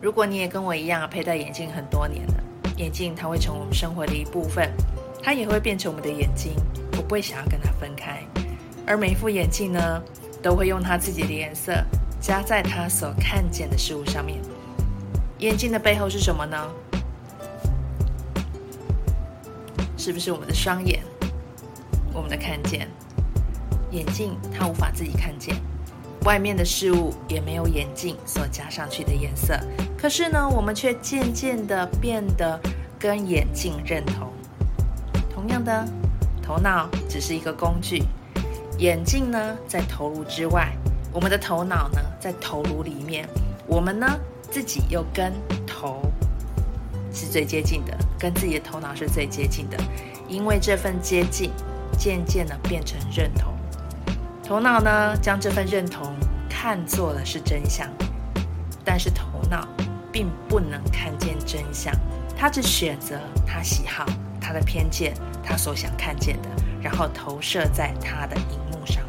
如果你也跟我一样佩戴眼镜很多年了，眼镜它会成为我们生活的一部分，它也会变成我们的眼睛，我不会想要跟它分开。而每一副眼镜呢，都会用它自己的颜色加在它所看见的事物上面。眼镜的背后是什么呢？是不是我们的双眼？我们的看见，眼镜它无法自己看见，外面的事物也没有眼镜所加上去的颜色。可是呢，我们却渐渐的变得跟眼镜认同。同样的，头脑只是一个工具，眼镜呢在头颅之外，我们的头脑呢在头颅里面，我们呢自己又跟头是最接近的，跟自己的头脑是最接近的，因为这份接近，渐渐的变成认同。头脑呢将这份认同看作了是真相，但是头脑。并不能看见真相，他只选择他喜好、他的偏见、他所想看见的，然后投射在他的荧幕上。